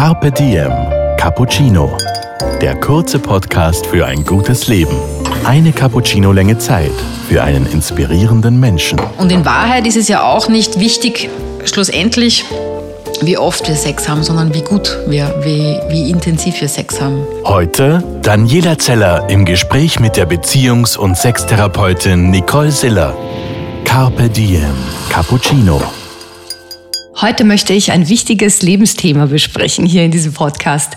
Carpe Diem Cappuccino. Der kurze Podcast für ein gutes Leben. Eine Cappuccino-Länge Zeit für einen inspirierenden Menschen. Und in Wahrheit ist es ja auch nicht wichtig, schlussendlich, wie oft wir Sex haben, sondern wie gut wir, wie, wie intensiv wir Sex haben. Heute Daniela Zeller im Gespräch mit der Beziehungs- und Sextherapeutin Nicole Siller. Carpe Diem Cappuccino. Heute möchte ich ein wichtiges Lebensthema besprechen hier in diesem Podcast.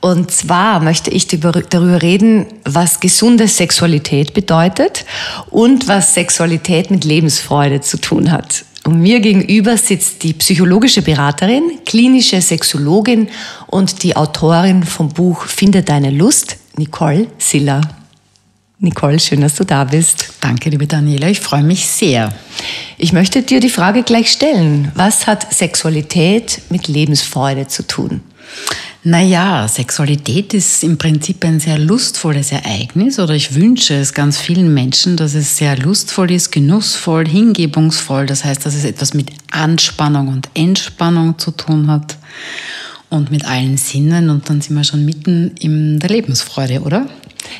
Und zwar möchte ich darüber reden, was gesunde Sexualität bedeutet und was Sexualität mit Lebensfreude zu tun hat. Und mir gegenüber sitzt die psychologische Beraterin, klinische Sexologin und die Autorin vom Buch Finde deine Lust, Nicole Siller. Nicole, schön, dass du da bist. Danke, liebe Daniela, ich freue mich sehr. Ich möchte dir die Frage gleich stellen. Was hat Sexualität mit Lebensfreude zu tun? Naja, Sexualität ist im Prinzip ein sehr lustvolles Ereignis oder ich wünsche es ganz vielen Menschen, dass es sehr lustvoll ist, genussvoll, hingebungsvoll. Das heißt, dass es etwas mit Anspannung und Entspannung zu tun hat und mit allen Sinnen und dann sind wir schon mitten in der Lebensfreude, oder?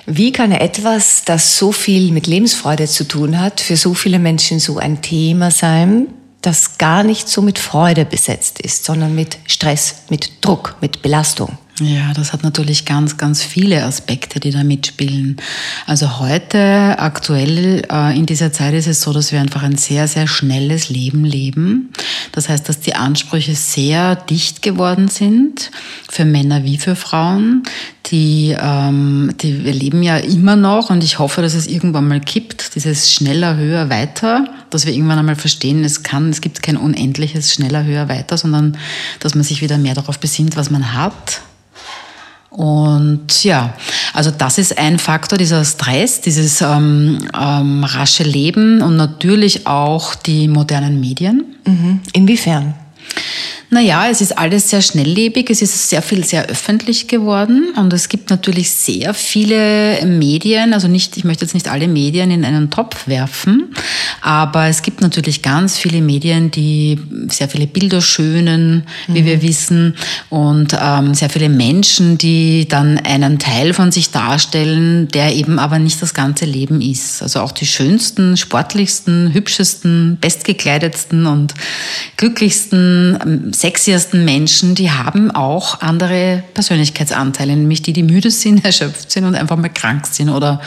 Wie kann etwas, das so viel mit Lebensfreude zu tun hat, für so viele Menschen so ein Thema sein, das gar nicht so mit Freude besetzt ist, sondern mit Stress, mit Druck, mit Belastung? Ja, das hat natürlich ganz, ganz viele Aspekte, die da mitspielen. Also heute, aktuell äh, in dieser Zeit ist es so, dass wir einfach ein sehr, sehr schnelles Leben leben. Das heißt, dass die Ansprüche sehr dicht geworden sind, für Männer wie für Frauen. Die, ähm, die, wir leben ja immer noch und ich hoffe, dass es irgendwann mal kippt, dieses schneller, höher, weiter, dass wir irgendwann einmal verstehen, es kann, es gibt kein unendliches schneller, höher, weiter, sondern dass man sich wieder mehr darauf besinnt, was man hat und ja, also das ist ein Faktor, dieser Stress, dieses ähm, ähm, rasche Leben und natürlich auch die modernen Medien. Mhm. Inwiefern? Naja, es ist alles sehr schnelllebig, es ist sehr viel sehr öffentlich geworden und es gibt natürlich sehr viele Medien, also nicht, ich möchte jetzt nicht alle Medien in einen Topf werfen, aber es gibt natürlich ganz viele Medien, die sehr viele Bilder schönen, wie mhm. wir wissen, und ähm, sehr viele Menschen, die dann einen Teil von sich darstellen, der eben aber nicht das ganze Leben ist. Also auch die schönsten, sportlichsten, hübschesten, bestgekleidetsten und glücklichsten ähm, sexiesten Menschen, die haben auch andere Persönlichkeitsanteile, nämlich die, die müde sind, erschöpft sind und einfach mal krank sind oder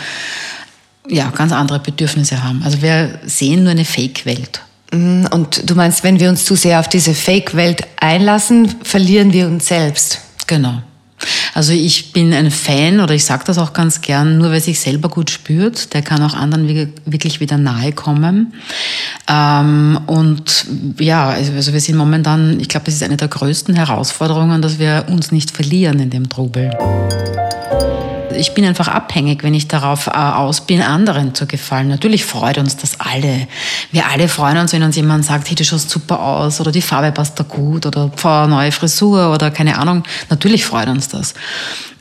ja, ganz andere Bedürfnisse haben. Also wir sehen nur eine Fake-Welt. Mhm, und du meinst, wenn wir uns zu sehr auf diese Fake-Welt einlassen, verlieren wir uns selbst. Genau. Also ich bin ein Fan oder ich sage das auch ganz gern, nur wer sich selber gut spürt, der kann auch anderen wirklich wieder nahe kommen. Ähm, und ja, also, also wir sind momentan, ich glaube, das ist eine der größten Herausforderungen, dass wir uns nicht verlieren in dem Trubel ich bin einfach abhängig, wenn ich darauf äh, aus bin, anderen zu gefallen. Natürlich freut uns das alle. Wir alle freuen uns, wenn uns jemand sagt, hey, du schaust super aus oder die Farbe passt da gut oder neue Frisur oder keine Ahnung. Natürlich freut uns das.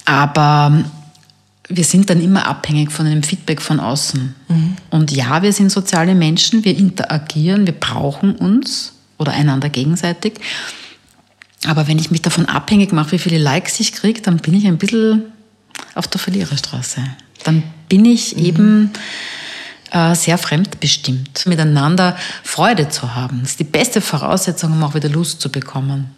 Aber wir sind dann immer abhängig von einem Feedback von außen. Mhm. Und ja, wir sind soziale Menschen, wir interagieren, wir brauchen uns oder einander gegenseitig. Aber wenn ich mich davon abhängig mache, wie viele Likes ich kriege, dann bin ich ein bisschen auf der Verliererstraße. Dann bin ich mhm. eben äh, sehr fremdbestimmt. Miteinander Freude zu haben, das ist die beste Voraussetzung, um auch wieder Lust zu bekommen.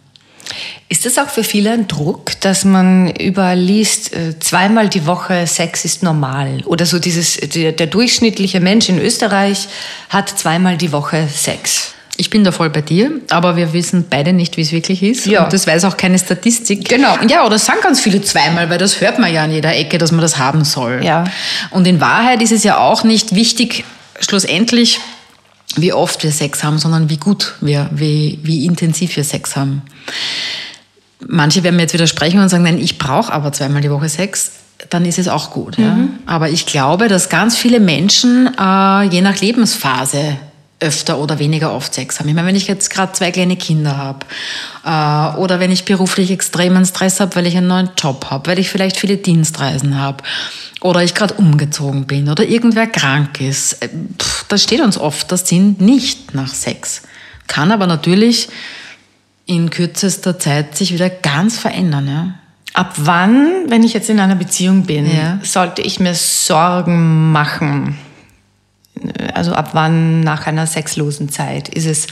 Ist das auch für viele ein Druck, dass man überall liest, äh, zweimal die Woche Sex ist normal? Oder so dieses, der, der durchschnittliche Mensch in Österreich hat zweimal die Woche Sex. Ich bin da voll bei dir, aber wir wissen beide nicht, wie es wirklich ist. Ja. Und das weiß auch keine Statistik. Genau. Ja, oder sagen ganz viele zweimal, weil das hört man ja an jeder Ecke, dass man das haben soll. Ja. Und in Wahrheit ist es ja auch nicht wichtig, schlussendlich, wie oft wir Sex haben, sondern wie gut wir, wie, wie intensiv wir Sex haben. Manche werden mir jetzt widersprechen und sagen, nein, ich brauche aber zweimal die Woche Sex dann ist es auch gut. Mhm. Ja. Aber ich glaube, dass ganz viele Menschen äh, je nach Lebensphase öfter oder weniger oft Sex haben. Ich meine, wenn ich jetzt gerade zwei kleine Kinder habe äh, oder wenn ich beruflich extremen Stress habe, weil ich einen neuen Job habe, weil ich vielleicht viele Dienstreisen habe oder ich gerade umgezogen bin oder irgendwer krank ist, äh, pff, da steht uns oft das Sinn nicht nach Sex. Kann aber natürlich in kürzester Zeit sich wieder ganz verändern. Ja? Ab wann, wenn ich jetzt in einer Beziehung bin, Ja. sollte ich mir Sorgen machen? Also ab wann nach einer sexlosen Zeit? Ist es,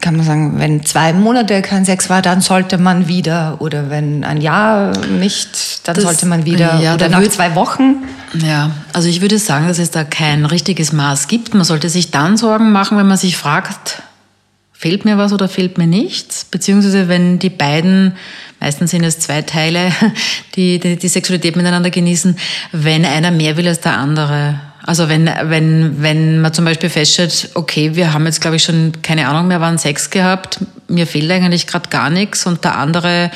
kann man sagen, wenn zwei Monate kein Sex war, dann sollte man wieder. Oder wenn ein Jahr nicht, dann Das- sollte man wieder. ja, Oder nach würd- zwei Wochen. Ja, also ich würde sagen, dass es da kein richtiges Maß gibt. Man sollte sich dann Sorgen machen, wenn man sich fragt, fehlt mir was oder fehlt mir nichts? Beziehungsweise wenn die beiden, meistens sind es zwei Teile, die die, die Sexualität miteinander genießen, wenn einer mehr will als der andere. Also wenn, wenn, wenn man zum Beispiel feststellt, okay, wir haben jetzt, glaube ich, schon keine Ahnung mehr, wann Sex gehabt, mir fehlt eigentlich gerade gar nichts und der andere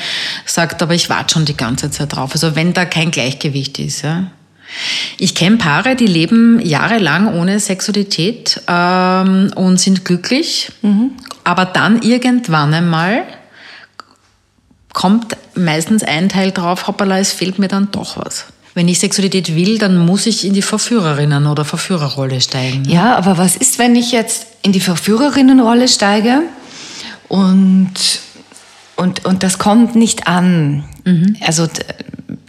sagt, aber ich warte schon die ganze Zeit drauf. Also wenn da kein Gleichgewicht ist, ja. Ich kenne Paare, die leben jahrelang ohne Sexualität ähm, und sind glücklich, aber dann irgendwann einmal kommt meistens ein Teil drauf, hoppala, es fehlt mir dann doch was. Wenn ich Sexualität will, dann muss ich in die Verführerinnen- oder Verführerrolle steigen. Ja, aber was ist, wenn ich jetzt in die Verführerinnenrolle steige und, und, und das kommt nicht an? Also d-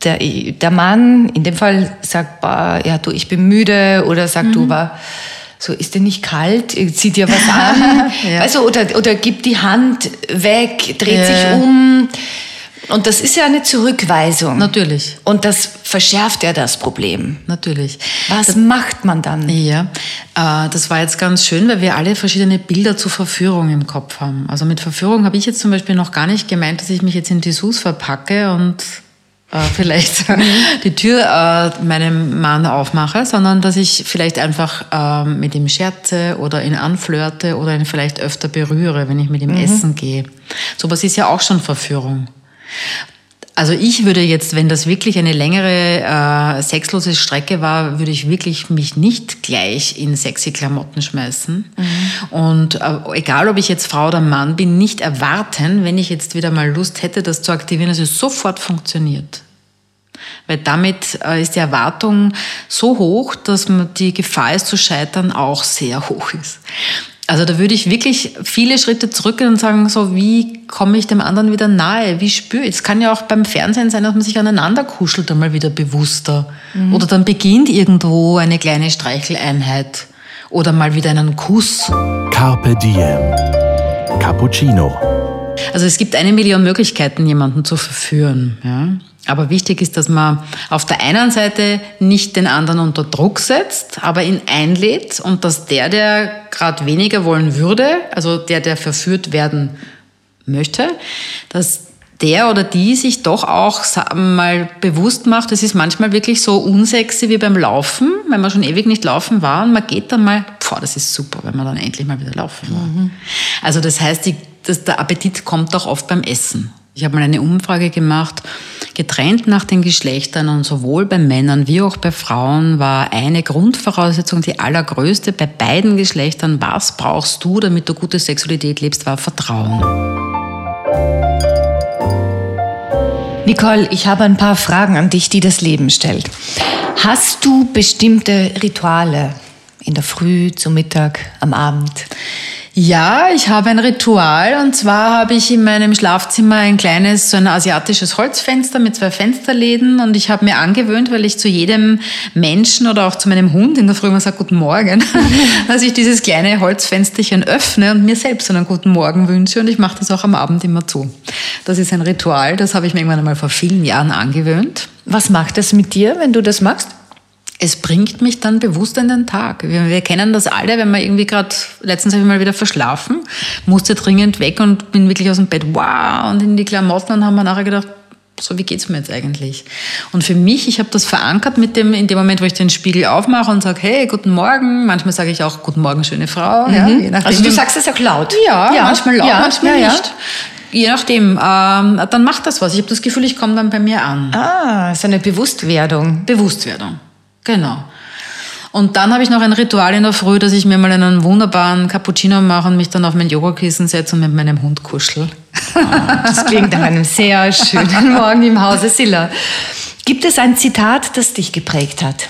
der, der Mann in dem Fall sagt, bah, ja, du, ich bin müde oder sagt, du, bah, so ist dir nicht kalt, zieh dir was an. Ja. Also, oder, oder gib die Hand weg, dreht Ja. sich um. Und das ist ja eine Zurückweisung. Natürlich, Und das verschärft ja das Problem. natürlich. Was macht man dann? Ja, äh, das war jetzt ganz schön, weil wir alle verschiedene Bilder zur Verführung im Kopf haben. Also mit Verführung habe ich jetzt zum Beispiel noch gar nicht gemeint, dass ich mich jetzt in Dessous verpacke und äh, vielleicht die Tür äh, meinem Mann aufmache, sondern dass ich vielleicht einfach ähm, mit ihm scherze oder ihn anflirte oder ihn vielleicht öfter berühre, wenn ich mit ihm essen gehe. Sowas ist ja auch schon Verführung. Also ich würde jetzt, wenn das wirklich eine längere äh, sexlose Strecke war, würde ich wirklich mich nicht gleich in sexy Klamotten schmeißen. Und äh, egal, ob ich jetzt Frau oder Mann bin, nicht erwarten, wenn ich jetzt wieder mal Lust hätte, das zu aktivieren, dass es sofort funktioniert. Weil damit äh, ist die Erwartung so hoch, dass die Gefahr, es zu scheitern, auch sehr hoch ist. Also da würde ich wirklich viele Schritte zurückgehen und sagen, so wie komme ich dem anderen wieder nahe? Wie spüre ich? Es kann ja auch beim Fernsehen sein, dass man sich aneinander kuschelt, einmal wieder bewusster. Oder dann beginnt irgendwo eine kleine Streicheleinheit. Oder mal wieder einen Kuss. Carpe Diem. Cappuccino. Also es gibt eine Million Möglichkeiten, jemanden zu verführen. Ja? Aber wichtig ist, dass man auf der einen Seite nicht den anderen unter Druck setzt, aber ihn einlädt und dass der, der gerade weniger wollen würde, also der, der verführt werden möchte, dass der oder die sich doch auch mal bewusst macht, es ist manchmal wirklich so unsexy wie beim Laufen, wenn man schon ewig nicht laufen war und man geht dann mal, boah, das ist super, wenn man dann endlich mal wieder laufen war. Also das heißt, die, das, der Appetit kommt auch oft beim Essen. Ich habe mal eine Umfrage gemacht, getrennt nach den Geschlechtern und sowohl bei Männern wie auch bei Frauen war eine Grundvoraussetzung, die allergrößte bei beiden Geschlechtern, was brauchst du, damit du gute Sexualität lebst, war Vertrauen. Nicole, ich habe ein paar Fragen an dich, die das Leben stellt. Hast du bestimmte Rituale in der Früh, zum Mittag, am Abend? Ja, ich habe ein Ritual und zwar habe ich in meinem Schlafzimmer ein kleines, so ein asiatisches Holzfenster mit zwei Fensterläden und ich habe mir angewöhnt, weil ich zu jedem Menschen oder auch zu meinem Hund in der Früh immer sage Guten Morgen, dass ich dieses kleine Holzfensterchen öffne und mir selbst einen guten Morgen wünsche und ich mache das auch am Abend immer zu. Das ist ein Ritual, das habe ich mir irgendwann einmal vor vielen Jahren angewöhnt. Was macht das mit dir, wenn du das machst? Es bringt mich dann bewusst in den Tag. Wir, wir kennen das alle, wenn man irgendwie gerade, letztens habe ich mal wieder verschlafen, musste dringend weg und bin wirklich aus dem Bett, wow, und in die Klamotten und haben wir nachher gedacht, so, wie geht's mir jetzt eigentlich? Und für mich, ich habe das verankert mit dem, in dem Moment, wo ich den Spiegel aufmache und sage, hey, guten Morgen. Manchmal sage ich auch, guten Morgen, schöne Frau. Ja, je nachdem, Also du sagst es auch laut. ja, manchmal laut, ja, manchmal ja, ja. nicht. Je nachdem, ähm, dann macht das was. Ich habe das Gefühl, ich komme dann bei mir an. Ah, so eine Bewusstwerdung. Bewusstwerdung. Genau. Und dann habe ich noch ein Ritual in der Früh, dass ich mir mal einen wunderbaren Cappuccino mache und mich dann auf mein Yogakissen setze und mit meinem Hund kuschel. Das klingt nach einem sehr schönen Morgen im Hause Silla. Gibt es ein Zitat, das dich geprägt hat?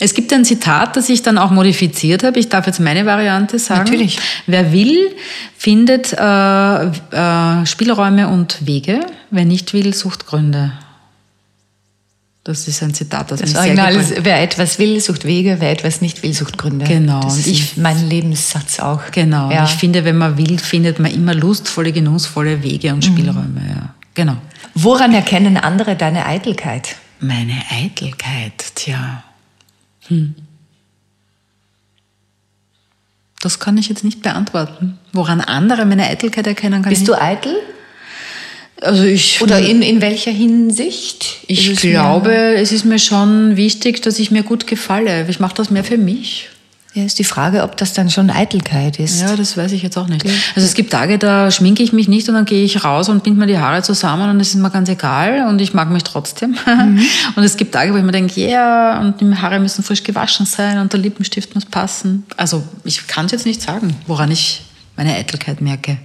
Es gibt ein Zitat, das ich dann auch modifiziert habe. Ich darf jetzt meine Variante sagen. Natürlich. Wer will, findet äh, äh, Spielräume und Wege. Wer nicht will, sucht Gründe. Das ist ein Zitat, mich sehr Original ist, wer etwas will, sucht Wege, wer etwas nicht will, sucht Gründe. Genau. Das Und ist ich- mein Lebenssatz auch. Genau. Ja. Ich finde, wenn man will, findet man immer lustvolle, genussvolle Wege und Spielräume. Ja. Genau. Woran erkennen andere deine Eitelkeit? Meine Eitelkeit, tja. Hm. Das kann ich jetzt nicht beantworten. Woran andere meine Eitelkeit erkennen kann Bist ich du eitel? Also ich, Oder in, in welcher Hinsicht? ich glaube, es ist mir schon wichtig, dass ich mir gut gefalle. Ich mache das mehr für mich. Ja, ist die Frage, ob das dann schon Eitelkeit ist. Ja, das weiß ich jetzt auch nicht. Also es gibt Tage, da schminke ich mich nicht und dann gehe ich raus und bind mir die Haare zusammen und es ist mir ganz egal und ich mag mich trotzdem. Und es gibt Tage, wo ich mir denke, ja, und die Haare müssen frisch gewaschen sein und der Lippenstift muss passen. Also ich kann es jetzt nicht sagen, woran ich meine Eitelkeit merke.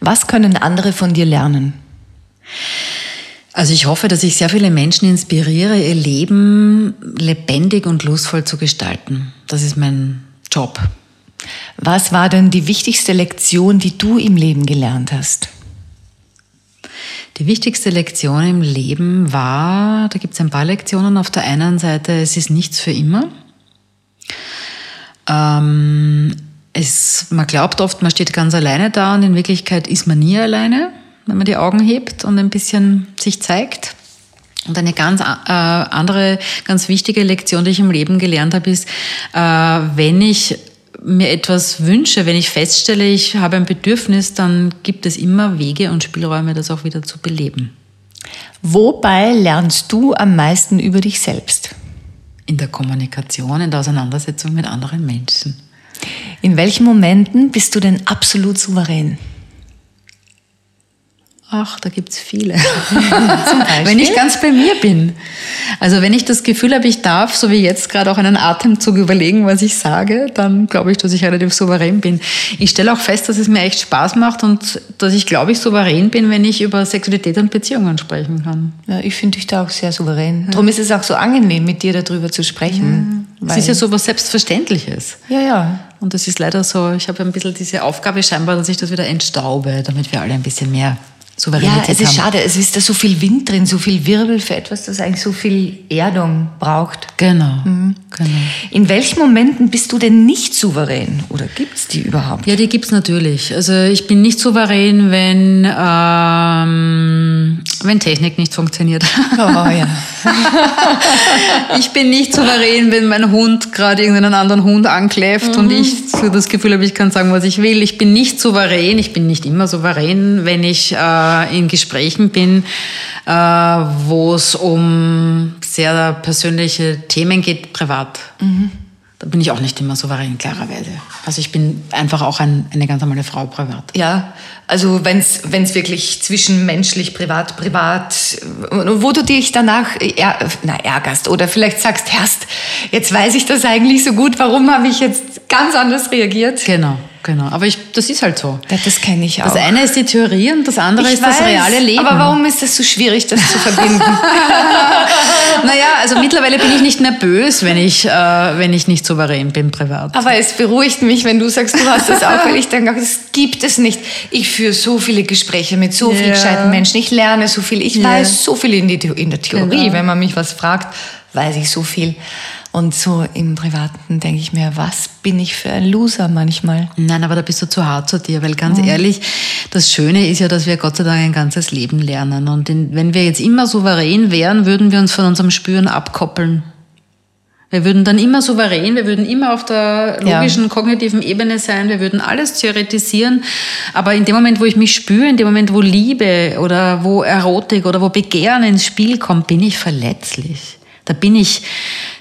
Was können andere von dir lernen? Also ich hoffe, dass ich sehr viele Menschen inspiriere, ihr Leben lebendig und lustvoll zu gestalten. Das ist mein Job. Was war denn die wichtigste Lektion, die du im Leben gelernt hast? Die wichtigste Lektion im Leben war, da gibt es ein paar Lektionen. Auf der einen Seite, es ist nichts für immer. Ähm, es, man glaubt oft, man steht ganz alleine da und in Wirklichkeit ist man nie alleine, wenn man die Augen hebt und ein bisschen sich zeigt. Und eine ganz äh, andere, ganz wichtige Lektion, die ich im Leben gelernt habe, ist, äh, wenn ich mir etwas wünsche, wenn ich feststelle, ich habe ein Bedürfnis, dann gibt es immer Wege und Spielräume, das auch wieder zu beleben. Wobei lernst du am meisten über dich selbst? In der Kommunikation, in der Auseinandersetzung mit anderen Menschen. In welchen Momenten bist du denn absolut souverän? Ach, da gibt's viele. wenn ich ganz bei mir bin. Also wenn ich das Gefühl habe, ich darf, so wie jetzt gerade auch einen Atemzug überlegen, was ich sage, dann glaube ich, dass ich relativ souverän bin. Ich stelle auch fest, dass es mir echt Spaß macht und dass ich, glaube ich, souverän bin, wenn ich über Sexualität und Beziehungen sprechen kann. Ja, ich finde dich da auch sehr souverän. Darum ist es auch so angenehm, mit dir darüber zu sprechen. Es ist ja so was Selbstverständliches. ja, ja. Und das ist leider so, ich habe ein bisschen diese Aufgabe scheinbar, dass ich das wieder entstaube, damit wir alle ein bisschen mehr Ja, Souveränität es ist haben. schade. Es ist da so viel Wind drin, so viel Wirbel für etwas, das eigentlich so viel Erdung braucht. Genau, Mhm. genau. In welchen Momenten bist du denn nicht souverän? Oder gibt's die überhaupt? Ja, die gibt's natürlich. Also ich bin nicht souverän, wenn, ähm, wenn Technik nicht funktioniert. Oh, ja. ich bin nicht souverän, wenn mein Hund gerade irgendeinen anderen Hund ankläfft und ich so das Gefühl habe, ich kann sagen, was ich will. Ich bin nicht souverän, ich bin nicht immer souverän, wenn ich äh, in Gesprächen bin, äh, wo es um sehr persönliche Themen geht, privat. Da bin ich auch nicht immer souverän, klarerweise. Also ich bin einfach auch ein, eine ganz normale Frau privat. Ja, also wenn es wirklich zwischenmenschlich, privat, privat, wo du dich danach är na, ärgerst oder vielleicht sagst, Herrst, jetzt weiß ich das eigentlich so gut, warum habe ich jetzt ganz anders reagiert? Genau, genau. Aber ich, das ist halt so. Ja, das kenne ich auch. Das eine ist die Theorie und das andere ich ist das weiß, reale Leben. Aber warum ist das so schwierig, das zu verbinden? Also mittlerweile bin ich nicht nervös, wenn ich, äh, wenn ich nicht souverän bin privat. Aber es beruhigt mich, wenn du sagst, du hast das auch, weil ich denke, das gibt es nicht. Ich führe so viele Gespräche mit so vielen Ja. gescheiten Menschen. Ich lerne so viel. Ich Ja. weiß so viel in, die, in der Theorie. Genau. Wenn man mich was fragt, weiß ich so viel. Und so im Privaten denke ich mir, was bin ich für ein Loser manchmal? Nein, aber da bist du zu hart zu dir, weil ganz ehrlich, das Schöne ist ja, dass wir Gott sei Dank ein ganzes Leben lernen. Und wenn wir jetzt immer souverän wären, würden wir uns von unserem Spüren abkoppeln. Wir würden dann immer souverän, wir würden immer auf der Ja. logischen, kognitiven Ebene sein, wir würden alles theoretisieren. Aber in dem Moment, wo ich mich spüre, in dem Moment, wo Liebe oder wo Erotik oder wo Begehren ins Spiel kommt, bin ich verletzlich. Da bin ich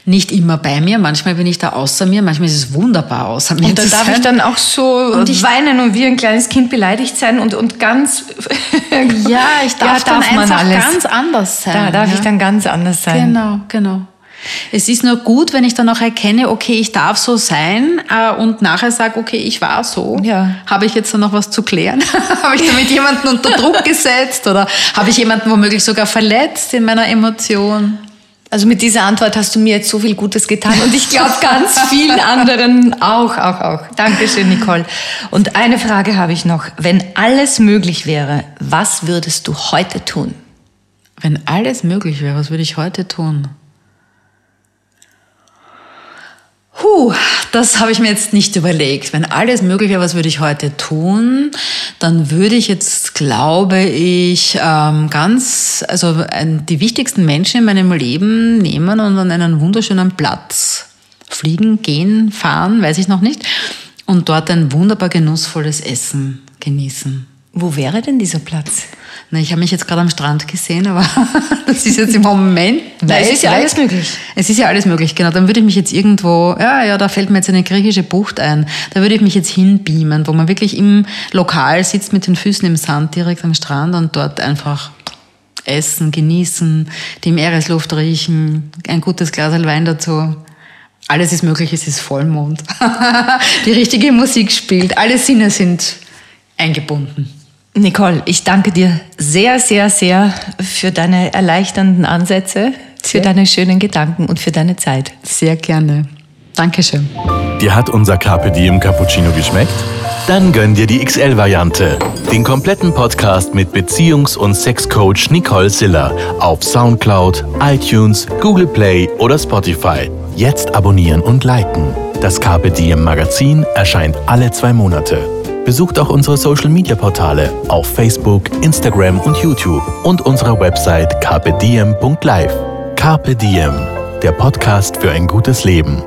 nicht immer bei mir, manchmal bin ich da außer mir, manchmal ist es wunderbar außer mir. Und da darf sein. ich dann auch so Und ich- weinen und wie ein kleines Kind beleidigt sein und, und ganz... Ja, ich darf dann man einfach ganz anders sein. Da darf ja. ich dann ganz anders sein. Genau, genau. Es ist nur gut, wenn ich dann auch erkenne, okay, ich darf so sein äh, und nachher sage, okay, ich war so. Ja. Habe ich jetzt dann noch was zu klären? habe ich damit jemanden unter Druck gesetzt oder habe ich jemanden womöglich sogar verletzt in meiner Emotion? Also mit dieser Antwort hast du mir jetzt so viel Gutes getan und ich glaube ganz vielen anderen auch, auch, auch. Dankeschön, Nicole. Und eine Frage habe ich noch. Wenn alles möglich wäre, was würdest du heute tun? Wenn alles möglich wäre, was würde ich heute tun? Das habe ich mir jetzt nicht überlegt. Wenn alles möglich wäre, was würde ich heute tun? Dann würde ich jetzt, glaube ich, ähm, ganz, also die wichtigsten Menschen in meinem Leben nehmen und an einen wunderschönen Platz fliegen, gehen, fahren, weiß ich noch nicht, und dort ein wunderbar genussvolles Essen genießen. Wo wäre denn dieser Platz? Na, ich habe mich jetzt gerade am Strand gesehen, aber das ist jetzt im Moment. Da ist ja alles möglich. Es ist ja alles möglich, genau. Dann würde ich mich jetzt irgendwo, ja, ja, da fällt mir jetzt eine griechische Bucht ein. Da würde ich mich jetzt hinbeamen, wo man wirklich im Lokal sitzt mit den Füßen im Sand direkt am Strand und dort einfach essen, genießen, die Meeresluft riechen, ein gutes Glas Wein dazu. Alles ist möglich, es ist Vollmond. die richtige Musik spielt, alle Sinne sind eingebunden. Nicole, ich danke dir sehr, sehr, sehr für deine erleichternden Ansätze, für deine schönen Gedanken und für deine Zeit. Sehr gerne. Dankeschön. Dir hat unser Carpe Diem Cappuccino geschmeckt? Dann gönn dir die XL-Variante. Den kompletten Podcast mit Beziehungs- und Sexcoach Nicole Siller auf Soundcloud, iTunes, Google Play oder Spotify. Jetzt abonnieren und liken. Das Carpe Diem Magazin erscheint alle zwei Monate. Besucht auch unsere Social Media Portale auf Facebook, Instagram und YouTube und unsere Website carpediem.live. Carpe Diem, der Podcast für ein gutes Leben.